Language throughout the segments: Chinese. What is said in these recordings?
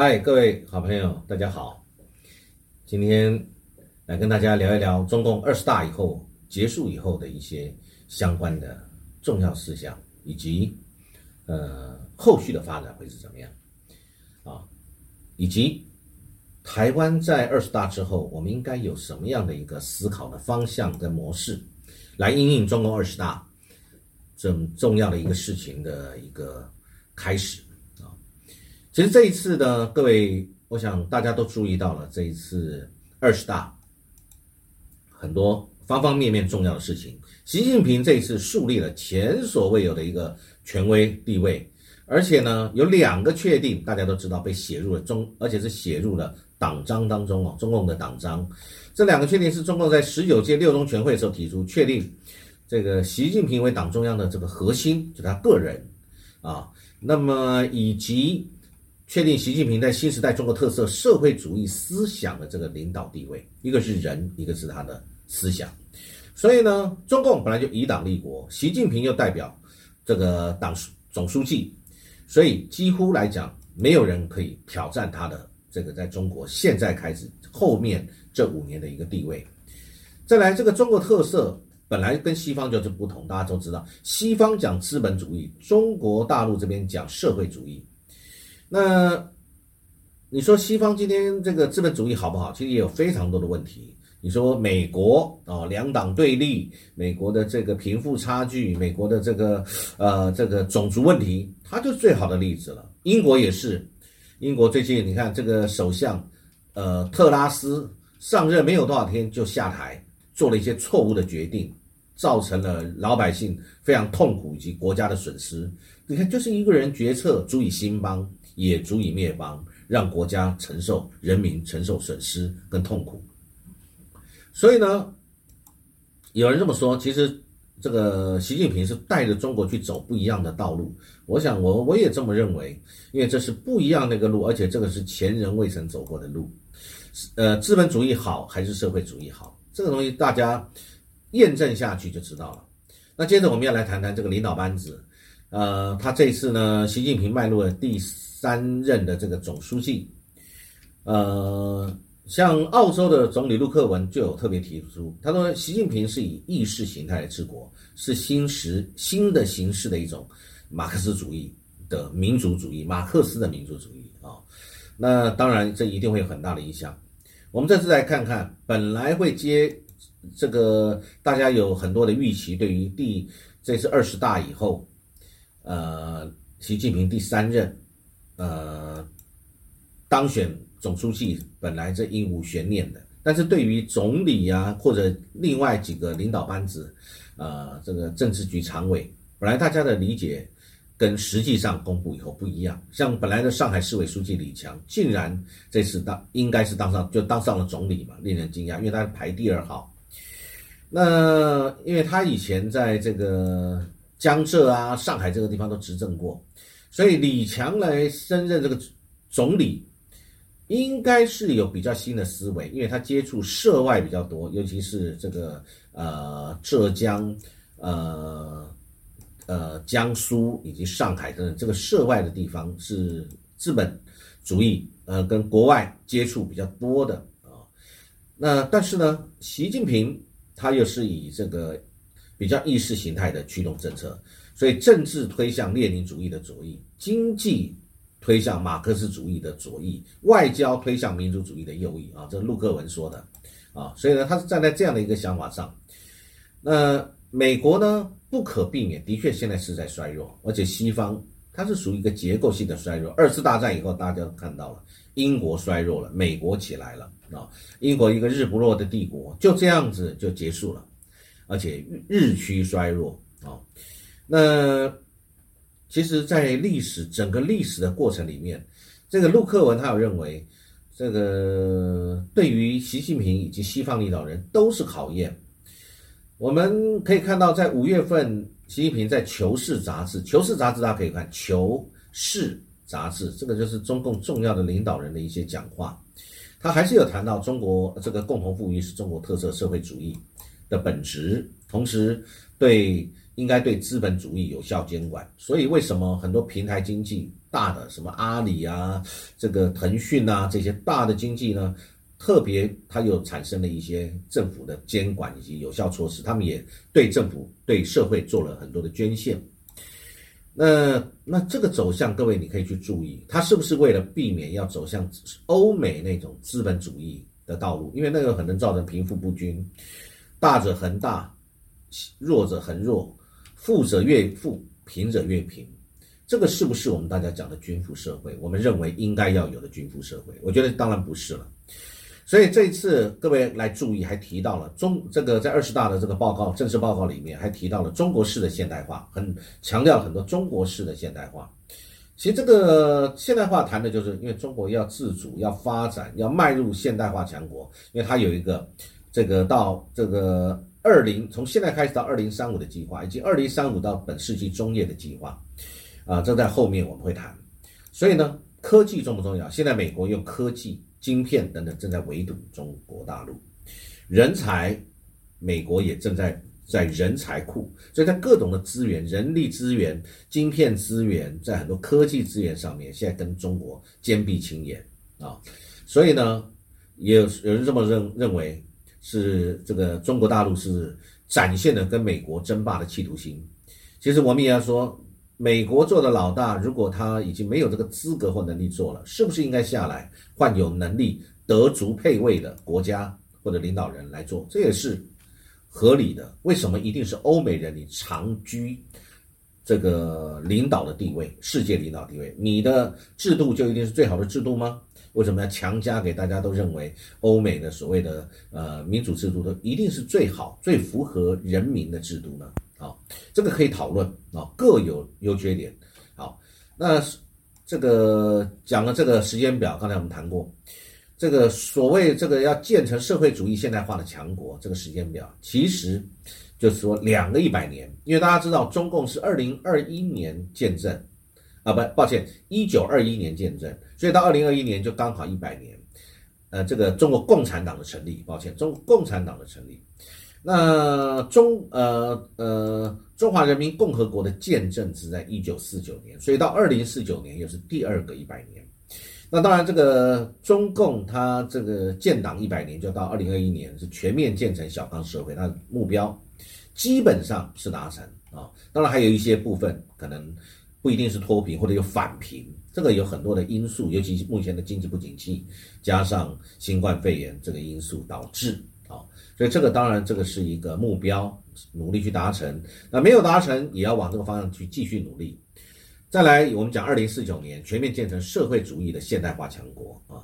嗨，各位好朋友，大家好。今天来跟大家聊一聊中共二十大以后结束以后的一些相关的重要事项，以及呃后续的发展会是怎么样啊，以及台湾在二十大之后，我们应该有什么样的一个思考的方向跟模式，来应应中共二十大这么重要的一个事情的一个开始。其实这一次呢，各位。我想大家都注意到了这一次二十大很多方方面面重要的事情。习近平这一次树立了前所未有的一个权威地位，而且呢有两个确定，大家都知道被写入了中，而且是写入了党章当中哦，中共的党章。这两个确定是中共在十九届六中全会时候提出，确定这个习近平为党中央的这个核心，就他个人啊，那么以及。确定习近平在新时代中国特色社会主义思想的这个领导地位，一个是人，一个是他的思想。所以呢，中共本来就以党立国，习近平又代表这个党总书记，所以几乎来讲，没有人可以挑战他的这个在中国现在开始后面这五年的一个地位。再来，这个中国特色本来跟西方就是不同，大家都知道，西方讲资本主义，中国大陆这边讲社会主义。那你说西方今天这个资本主义好不好？其实也有非常多的问题。你说美国啊，两党对立，美国的这个贫富差距，美国的这个呃这个种族问题，它就是最好的例子了。英国也是，英国最近你看这个首相呃特拉斯上任没有多少天就下台，做了一些错误的决定，造成了老百姓非常痛苦以及国家的损失。你看，就是一个人决策足以兴邦。也足以灭亡，让国家承受人民承受损失跟痛苦。所以呢，有人这么说，其实这个习近平是带着中国去走不一样的道路。我想，我我也这么认为，因为这是不一样的一个路，而且这个是前人未曾走过的路。呃，资本主义好还是社会主义好？这个东西大家验证下去就知道了。那接着我们要来谈谈这个领导班子。呃，他这次呢，习近平迈入了第。三任的这个总书记，呃，像澳洲的总理陆克文就有特别提出，他说习近平是以意识形态来治国，是新时新的形式的一种马克思主义的民族主义，马克思的民族主义啊。那当然，这一定会有很大的影响。我们这次来看看，本来会接这个，大家有很多的预期，对于第这次二十大以后，呃，习近平第三任。呃，当选总书记本来这应无悬念的，但是对于总理呀或者另外几个领导班子，呃，这个政治局常委，本来大家的理解跟实际上公布以后不一样。像本来的上海市委书记李强，竟然这次当应该是当上就当上了总理嘛，令人惊讶，因为他排第二号。那因为他以前在这个江浙啊、上海这个地方都执政过。所以李强来升任这个总理，应该是有比较新的思维，因为他接触涉外比较多，尤其是这个呃浙江、呃呃江苏以及上海等等这个涉外的地方是资本主义呃跟国外接触比较多的啊。那但是呢，习近平他又是以这个比较意识形态的驱动政策。所以政治推向列宁主义的左翼，经济推向马克思主义的左翼，外交推向民族主义的右翼啊，这陆克文说的啊。所以呢，他是站在这样的一个想法上。那美国呢，不可避免，的确现在是在衰弱，而且西方它是属于一个结构性的衰弱。二次大战以后，大家看到了，英国衰弱了，美国起来了啊。英国一个日不落的帝国就这样子就结束了，而且日趋衰弱啊。那其实，在历史整个历史的过程里面，这个陆克文他有认为，这个对于习近平以及西方领导人都是考验。我们可以看到，在五月份，习近平在《求是》杂志，《求是》杂志大家可以看，《求是》杂志，这个就是中共重要的领导人的一些讲话，他还是有谈到中国这个共同富裕是中国特色社会主义的本质，同时对。应该对资本主义有效监管。所以为什么很多平台经济大的，什么阿里啊、这个腾讯啊这些大的经济呢？特别，它又产生了一些政府的监管以及有效措施，他们也对政府、对社会做了很多的捐献。那那这个走向，各位你可以去注意，它是不是为了避免要走向欧美那种资本主义的道路？因为那个可能造成贫富不均，大者恒大，弱者恒弱，富者越富，贫者越贫。这个是不是我们大家讲的均富社会？我们认为应该要有的均富社会？我觉得当然不是了。所以这一次各位来注意，还提到了中这个在二十大的这个报告正式报告里面，还提到了中国式的现代化，很强调很多中国式的现代化。其实这个现代化谈的就是，因为中国要自主、要发展、要迈入现代化强国，因为它有一个这个到这个二零从现在开始到二零三五的计划，以及二零三五到本世纪中叶的计划，啊，这在后面我们会谈。所以呢，科技重不重要？现在美国用科技。晶片等等正在围堵中国大陆，人才，美国也正在在人才库，所以在各种的资源、人力资源、晶片资源，在很多科技资源上面，现在跟中国坚壁清野啊。所以呢，也有有人这么认认为，是这个中国大陆是展现了跟美国争霸的企图心。其实我们也要说。美国做的老大，如果他已经没有这个资格或能力做了，是不是应该下来换有能力、德足配位的国家或者领导人来做？这也是合理的。为什么一定是欧美人你长居这个领导的地位、世界领导地位？你的制度就一定是最好的制度吗？为什么要强加给大家都认为欧美的所谓的呃民主制度都一定是最好、最符合人民的制度呢？啊，这个可以讨论啊，各有优缺点。好，那这个讲了这个时间表，刚才我们谈过，这个所谓这个要建成社会主义现代化的强国，这个时间表其实就是说两个一百年，因为大家知道中共是二零二一年建政，啊不，抱歉，一九二一年建政，所以到二零二一年就刚好一百年。呃，这个中国共产党的成立，抱歉，中共产党的成立。那中呃呃中华人民共和国的建政是在一九四九年，所以到二零四九年又是第二个一百年。那当然，这个中共它这个建党一百年就到二零二一年是全面建成小康社会，它目标基本上是达成啊。当然还有一些部分可能不一定是脱贫或者有返贫，这个有很多的因素，尤其目前的经济不景气，加上新冠肺炎这个因素导致啊。所以这个当然，这个是一个目标，努力去达成。那没有达成，也要往这个方向去继续努力。再来，我们讲二零四九年全面建成社会主义的现代化强国啊。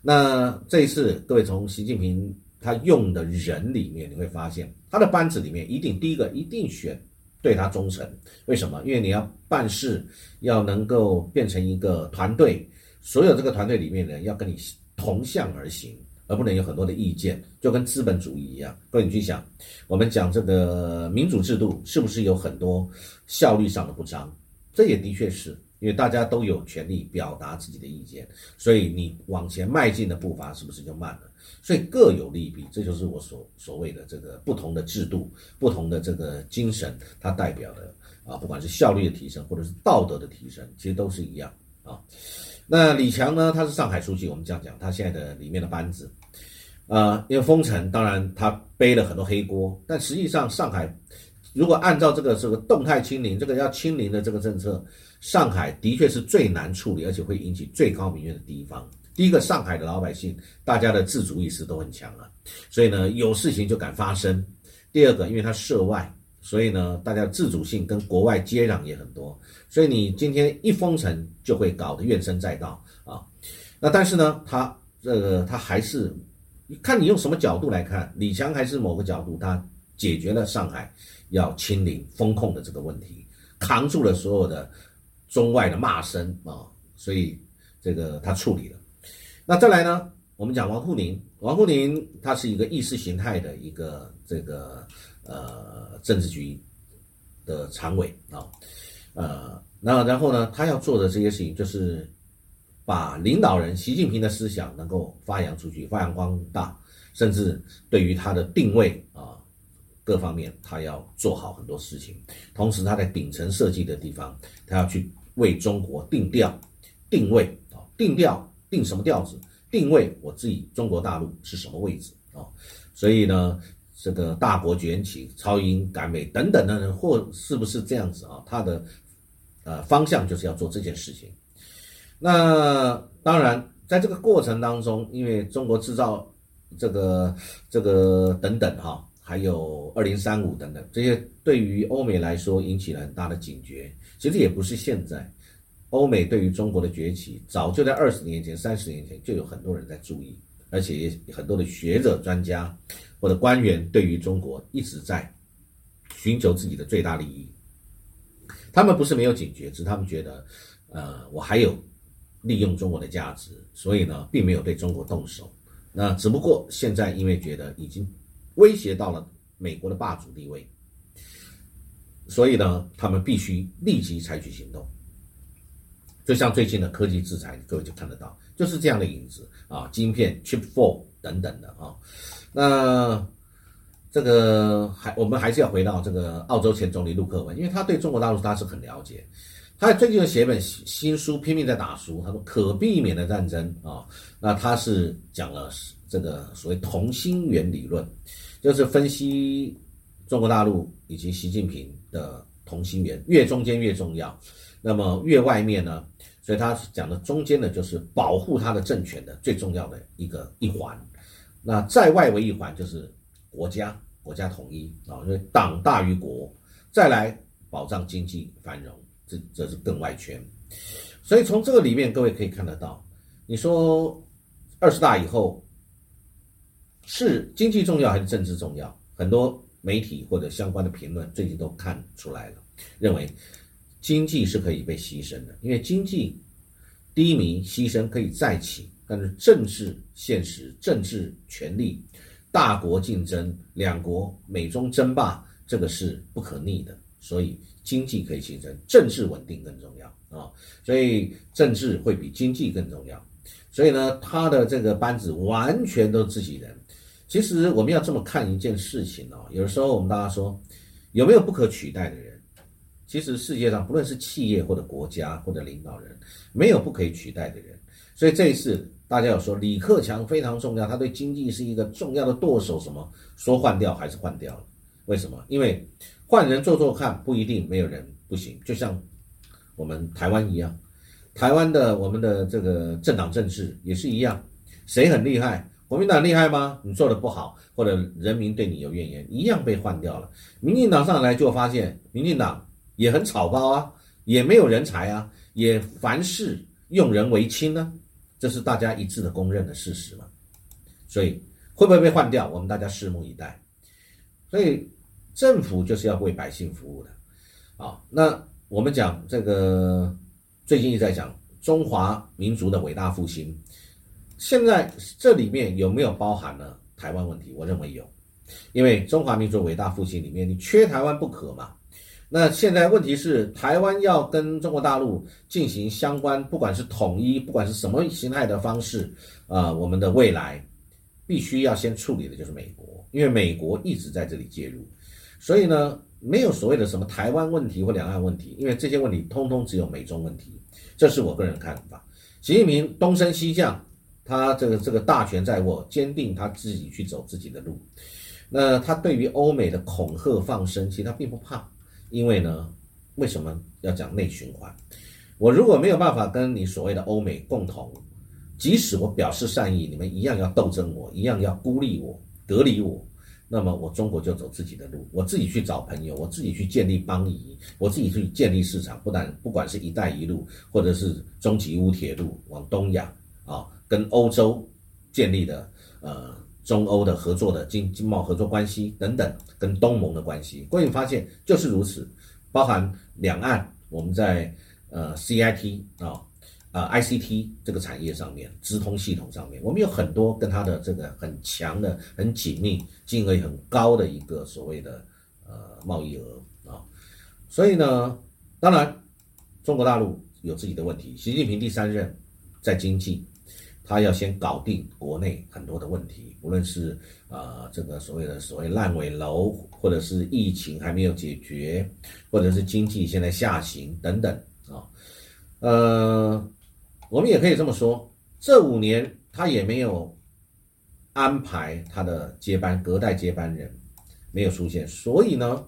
那这一次，各位从习近平他用的人里面，你会发现他的班子里面一定第一个一定选对他忠诚。为什么？因为你要办事，要能够变成一个团队，所有这个团队里面的人要跟你同向而行。而不能有很多的意见，就跟资本主义一样。各位，你去想，我们讲这个民主制度，是不是有很多效率上的不彰？这也的确是因为大家都有权利表达自己的意见，所以你往前迈进的步伐是不是就慢了？所以各有利弊，这就是我所所谓的这个不同的制度、不同的这个精神，它代表的啊，不管是效率的提升，或者是道德的提升，其实都是一样啊。那李强呢？他是上海书记，我们这样讲，他现在的里面的班子，啊，因为封城，当然他背了很多黑锅，但实际上上海，如果按照这个这个动态清零，这个要清零的这个政策，上海的确是最难处理，而且会引起最高民怨的地方。第一个，上海的老百姓，大家的自主意识都很强啊，所以呢，有事情就敢发声。第二个，因为它涉外。所以呢，大家自主性跟国外接壤也很多，所以你今天一封城就会搞得怨声载道啊。那但是呢，他这个他还是看你用什么角度来看，李强还是某个角度，他解决了上海要清零风控的这个问题，扛住了所有的中外的骂声啊，所以这个他处理了。那再来呢，我们讲王沪宁，王沪宁他是一个意识形态的一个这个。呃，政治局的常委啊，呃，那然后呢，他要做的这些事情，就是把领导人习近平的思想能够发扬出去，发扬光大，甚至对于他的定位啊，各方面他要做好很多事情，同时他在顶层设计的地方，他要去为中国定调、定位啊，定调定什么调子，定位我自己中国大陆是什么位置啊，所以呢，这个大国崛起、超英赶美等等的人，或是不是这样子啊？他的呃方向就是要做这件事情。那当然，在这个过程当中，因为中国制造这个这个等等哈。还有二零三五等等，这些对于欧美来说引起了很大的警觉。其实也不是现在，欧美对于中国的崛起，早就在二十年前、三十年前就有很多人在注意，而且也很多的学者、专家或者官员对于中国一直在寻求自己的最大利益。他们不是没有警觉，只是他们觉得，呃，我还有利用中国的价值，所以呢，并没有对中国动手。那只不过现在因为觉得已经。威胁到了美国的霸主地位，所以呢，他们必须立即采取行动。就像最近的科技制裁，各位就看得到，就是这样的影子啊，晶片 Chip Four 等等的啊。那这个还我们还是要回到这个澳洲前总理陆克文，因为他对中国大陆他是很了解。他最近写一本新书，拼命在打书。他说可避免的战争啊，那他是讲了这个所谓同心圆理论。就是分析中国大陆以及习近平的同心圆，越中间越重要。那么越外面呢？所以他讲的中间呢，就是保护他的政权的最重要的一个一环。那在外围一环就是国家，国家统一啊，因为党大于国。再来保障经济繁荣，这这是更外圈。所以从这个里面，各位可以看得到，你说二十大以后。是经济重要还是政治重要？很多媒体或者相关的评论最近都看出来了，认为经济是可以被牺牲的，因为经济低迷牺牲可以再起，但是政治现实、政治权力、大国竞争、两国美中争霸，这个是不可逆的，所以经济可以形成，政治稳定更重要啊，所以政治会比经济更重要，所以呢，他的这个班子完全都是自己人。其实我们要这么看一件事情哦，有的时候我们大家说有没有不可取代的人？其实世界上不论是企业或者国家或者领导人，没有不可以取代的人。所以这一次大家有说李克强非常重要，他对经济是一个重要的舵手，什么说换掉还是换掉了？为什么？因为换人做做看不一定没有人不行，就像我们台湾一样，台湾的我们的这个政党政治也是一样，谁很厉害？国民党厉害吗？你做的不好，或者人民对你有怨言，一样被换掉了。民进党上来就发现，民进党也很草包啊，也没有人才啊，也凡事用人为亲呢，这是大家一致的公认的事实嘛。所以会不会被换掉，我们大家拭目以待。所以政府就是要为百姓服务的啊。那我们讲这个，最近一直在讲中华民族的伟大复兴。现在这里面有没有包含了台湾问题？我认为有，因为中华民族伟大复兴里面，你缺台湾不可嘛。那现在问题是，台湾要跟中国大陆进行相关，不管是统一，不管是什么形态的方式，啊，我们的未来必须要先处理的就是美国，因为美国一直在这里介入，所以呢，没有所谓的什么台湾问题或两岸问题，因为这些问题通通只有美中问题，这是我个人看法。习近平东升西降。他这个这个大权在握，坚定他自己去走自己的路。那他对于欧美的恐吓放生，其实他并不怕，因为呢，为什么要讲内循环？我如果没有办法跟你所谓的欧美共同，即使我表示善意，你们一样要斗争我，一样要孤立我、隔离我，那么我中国就走自己的路，我自己去找朋友，我自己去建立邦谊，我自己去建立市场，不但不管是一带一路，或者是中吉乌铁路往东亚啊。跟欧洲建立的呃中欧的合作的经经贸合作关系等等，跟东盟的关系，各位发现就是如此，包含两岸我们在呃 CIT 啊啊 ICT 这个产业上面，直通系统上面，我们有很多跟它的这个很强的、很紧密、金额很高的一个所谓的呃贸易额啊，所以呢，当然中国大陆有自己的问题，习近平第三任在经济。他要先搞定国内很多的问题，无论是啊这个所谓的所谓烂尾楼，或者是疫情还没有解决，或者是经济现在下行等等啊，呃，我们也可以这么说，这五年他也没有安排他的接班隔代接班人没有出现，所以呢。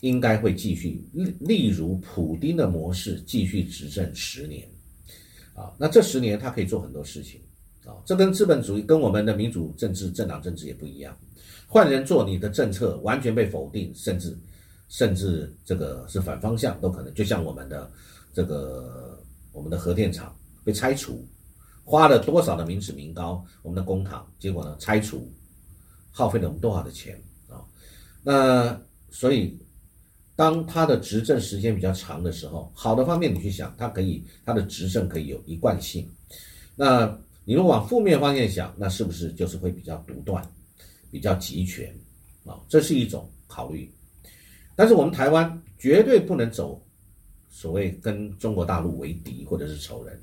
应该会继续，例例如普丁的模式继续执政十年，啊，那这十年他可以做很多事情，啊，这跟资本主义跟我们的民主政治政党政治也不一样，换人做你的政策完全被否定，甚至甚至这个是反方向都可能，就像我们的这个我们的核电厂被拆除，花了多少的民脂民膏，我们的公帑，结果呢拆除，耗费了我们多少的钱啊，那所以。当他的执政时间比较长的时候，好的方面你去想，他可以他的执政可以有一贯性。那你如果往负面方面想，那是不是就是会比较独断，比较集权啊？这是一种考虑。但是我们台湾绝对不能走所谓跟中国大陆为敌或者是仇人，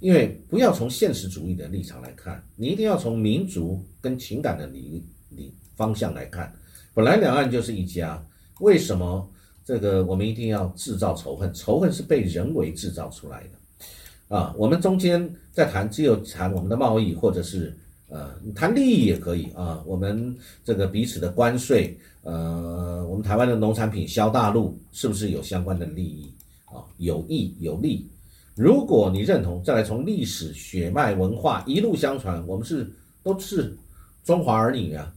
因为不要从现实主义的立场来看，你一定要从民族跟情感的理理方向来看。本来两岸就是一家，为什么？这个我们一定要制造仇恨，仇恨是被人为制造出来的，啊，我们中间在谈，只有谈我们的贸易，或者是呃谈利益也可以啊，我们这个彼此的关税，呃，我们台湾的农产品销大陆，是不是有相关的利益啊？有益有利。如果你认同，再来从历史血脉文化一路相传，我们是都是中华儿女啊，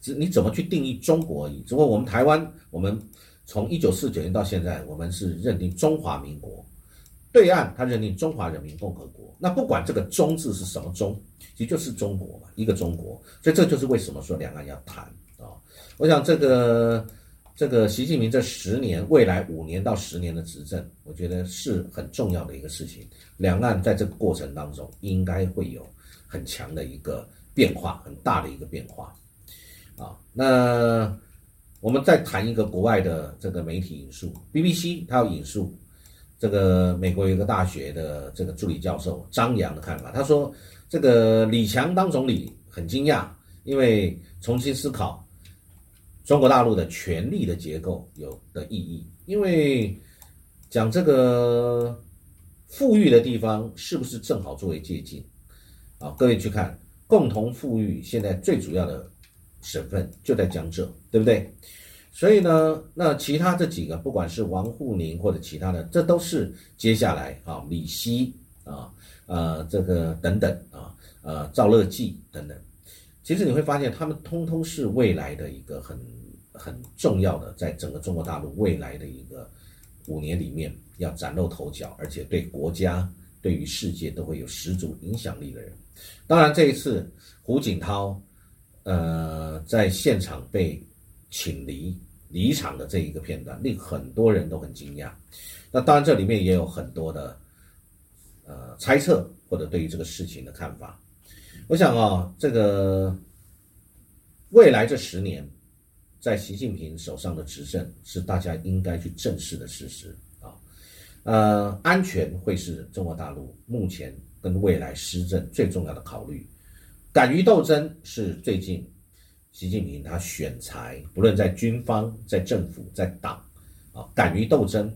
只你怎么去定义中国而已。只不过我们台湾，我们。从一九四九年到现在，我们是认定中华民国，对岸他认定中华人民共和国。那不管这个“中”字是什么“中”，其实就是中国嘛，一个中国。所以这就是为什么说两岸要谈啊。我想这个这个习近平这十年未来五年到十年的执政，我觉得是很重要的一个事情。两岸在这个过程当中，应该会有很强的一个变化，很大的一个变化啊。那。我们再谈一个国外的这个媒体引述，BBC，他要引述这个美国有一个大学的这个助理教授张扬的看法。他说，这个李强当总理很惊讶，因为重新思考中国大陆的权力的结构有的意义。因为讲这个富裕的地方是不是正好作为借鉴？啊，各位去看，共同富裕现在最主要的。省份就在江浙，对不对？所以呢，那其他这几个，不管是王沪宁或者其他的，这都是接下来啊，李希啊，呃，这个等等啊，呃，赵乐际等等。其实你会发现，他们通通是未来的一个很很重要的，在整个中国大陆未来的一个五年里面要崭露头角，而且对国家、对于世界都会有十足影响力的人。当然，这一次胡锦涛。呃，在现场被请离离场的这一个片段，令很多人都很惊讶。那当然，这里面也有很多的呃猜测或者对于这个事情的看法。我想啊，这个未来这十年，在习近平手上的执政是大家应该去正视的事实啊。呃，安全会是中国大陆目前跟未来施政最重要的考虑。敢于斗争是最近习近平他选材，不论在军方、在政府、在党，啊，敢于斗争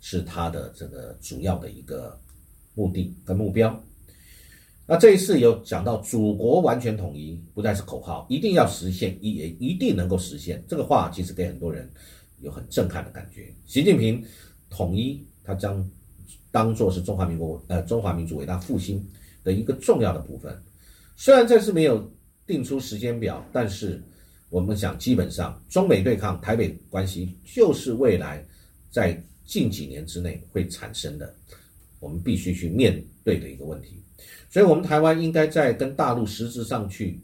是他的这个主要的一个目的跟目标。那这一次有讲到祖国完全统一，不再是口号，一定要实现，也一定能够实现。这个话其实给很多人有很震撼的感觉。习近平统一，他将当做是中华民国呃中华民族伟大复兴的一个重要的部分。虽然这次没有定出时间表，但是我们想，基本上中美对抗、台北关系就是未来在近几年之内会产生的，我们必须去面对的一个问题。所以，我们台湾应该在跟大陆实质上去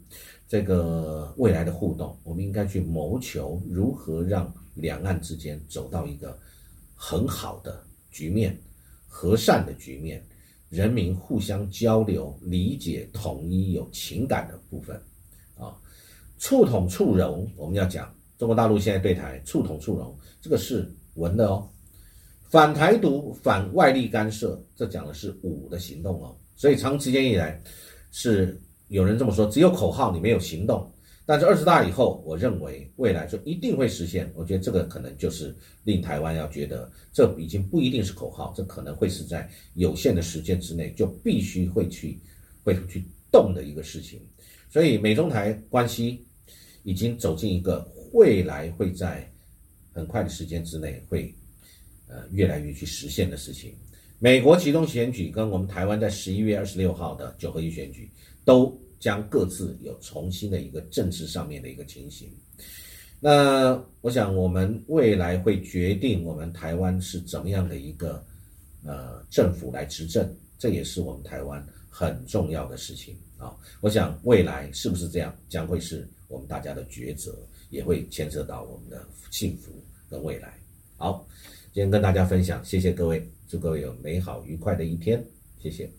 这个未来的互动，我们应该去谋求如何让两岸之间走到一个很好的局面、和善的局面。人民互相交流、理解、统一、有情感的部分，啊，促统促融，我们要讲中国大陆现在对台促统促融，这个是文的哦。反台独、反外力干涉，这讲的是武的行动哦。所以长时间以来是有人这么说，只有口号，你没有行动。但是二十大以后，我认为未来就一定会实现。我觉得这个可能就是令台湾要觉得，这已经不一定是口号，这可能会是在有限的时间之内就必须会去会去动的一个事情。所以美中台关系已经走进一个未来会在很快的时间之内会呃越来越去实现的事情。美国其中选举跟我们台湾在十一月二十六号的九合一选举都。将各自有重新的一个政治上面的一个情形，那我想我们未来会决定我们台湾是怎么样的一个呃政府来执政，这也是我们台湾很重要的事情啊。我想未来是不是这样，将会是我们大家的抉择，也会牵涉到我们的幸福跟未来。好，先跟大家分享，谢谢各位，祝各位有美好愉快的一天，谢谢。